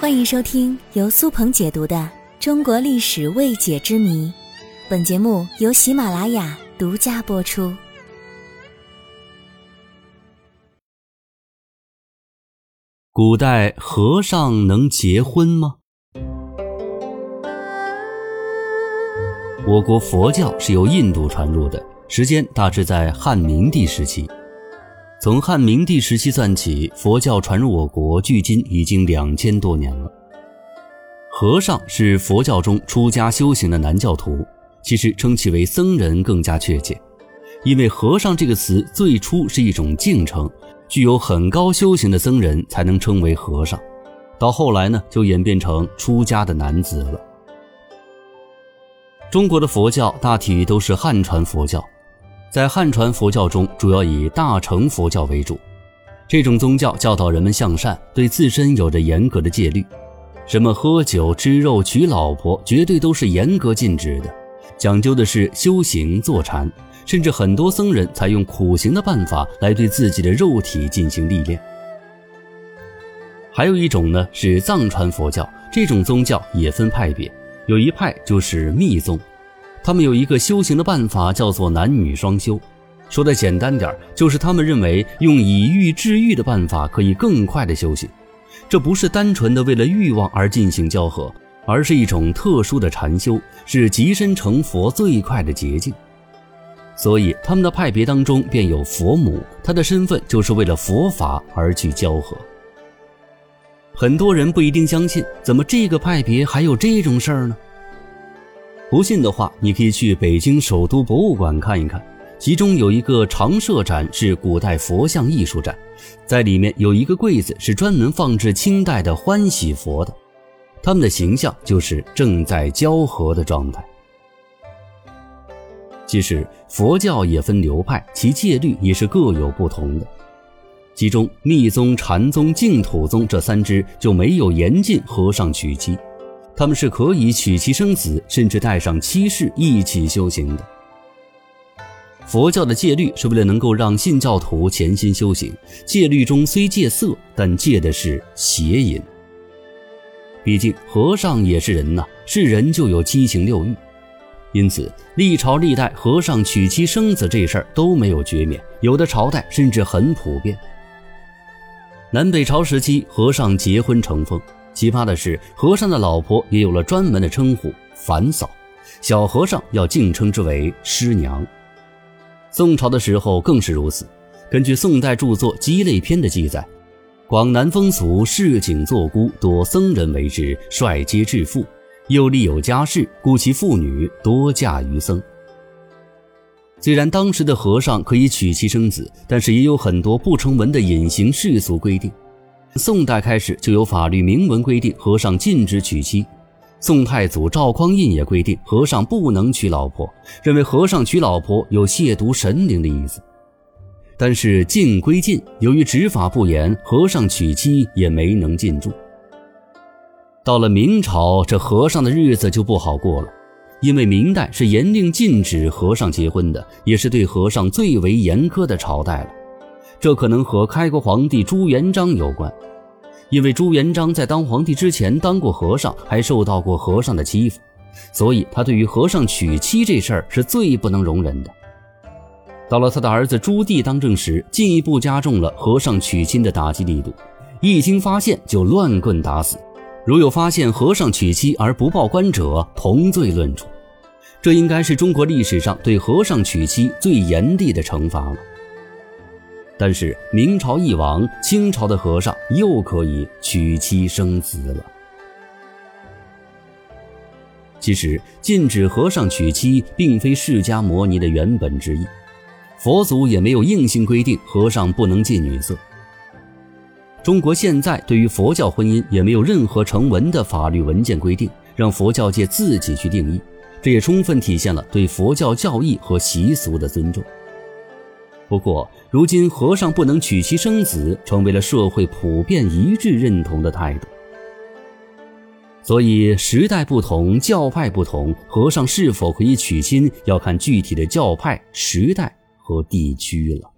欢迎收听由苏鹏解读的《中国历史未解之谜》，本节目由喜马拉雅独家播出。古代和尚能结婚吗？我国佛教是由印度传入的，时间大致在汉明帝时期。从汉明帝时期算起，佛教传入我国，距今已经两千多年了。和尚是佛教中出家修行的男教徒，其实称其为僧人更加确切，因为“和尚”这个词最初是一种敬称，具有很高修行的僧人才能称为和尚。到后来呢，就演变成出家的男子了。中国的佛教大体都是汉传佛教。在汉传佛教中，主要以大乘佛教为主。这种宗教教导人们向善，对自身有着严格的戒律。什么喝酒、吃肉、娶老婆，绝对都是严格禁止的。讲究的是修行坐禅，甚至很多僧人采用苦行的办法来对自己的肉体进行历练。还有一种呢，是藏传佛教，这种宗教也分派别，有一派就是密宗。他们有一个修行的办法，叫做男女双修。说的简单点就是他们认为用以欲治欲的办法可以更快的修行。这不是单纯的为了欲望而进行交合，而是一种特殊的禅修，是极身成佛最快的捷径。所以他们的派别当中便有佛母，他的身份就是为了佛法而去交合。很多人不一定相信，怎么这个派别还有这种事儿呢？不信的话，你可以去北京首都博物馆看一看，其中有一个常设展是古代佛像艺术展，在里面有一个柜子是专门放置清代的欢喜佛的，他们的形象就是正在交合的状态。其实佛教也分流派，其戒律也是各有不同的，其中密宗、禅宗、净土宗这三支就没有严禁和尚娶妻。他们是可以娶妻生子，甚至带上妻室一起修行的。佛教的戒律是为了能够让信教徒潜心修行，戒律中虽戒色，但戒的是邪淫。毕竟和尚也是人呐，是人就有七情六欲，因此历朝历代和尚娶妻生子这事儿都没有绝免，有的朝代甚至很普遍。南北朝时期，和尚结婚成风。奇葩的是，和尚的老婆也有了专门的称呼“凡嫂”，小和尚要敬称之为“师娘”。宋朝的时候更是如此。根据宋代著作《鸡肋篇》的记载，广南风俗，市井作姑多僧人为之，率皆致富，又立有家室，故其妇女多嫁于僧。虽然当时的和尚可以娶妻生子，但是也有很多不成文的隐形世俗规定。宋代开始就有法律明文规定和尚禁止娶妻，宋太祖赵匡胤也规定和尚不能娶老婆，认为和尚娶老婆有亵渎神灵的意思。但是禁归禁，由于执法不严，和尚娶妻也没能禁住。到了明朝，这和尚的日子就不好过了，因为明代是严令禁止和尚结婚的，也是对和尚最为严苛的朝代了。这可能和开国皇帝朱元璋有关，因为朱元璋在当皇帝之前当过和尚，还受到过和尚的欺负，所以他对于和尚娶妻这事儿是最不能容忍的。到了他的儿子朱棣当政时，进一步加重了和尚娶亲的打击力度，一经发现就乱棍打死，如有发现和尚娶妻而不报官者，同罪论处。这应该是中国历史上对和尚娶妻最严厉的惩罚了。但是明朝一亡，清朝的和尚又可以娶妻生子了。其实禁止和尚娶妻，并非释迦摩尼的原本之意，佛祖也没有硬性规定和尚不能近女色。中国现在对于佛教婚姻也没有任何成文的法律文件规定，让佛教界自己去定义，这也充分体现了对佛教教义和习俗的尊重。不过，如今和尚不能娶妻生子，成为了社会普遍一致认同的态度。所以，时代不同，教派不同，和尚是否可以娶亲，要看具体的教派、时代和地区了。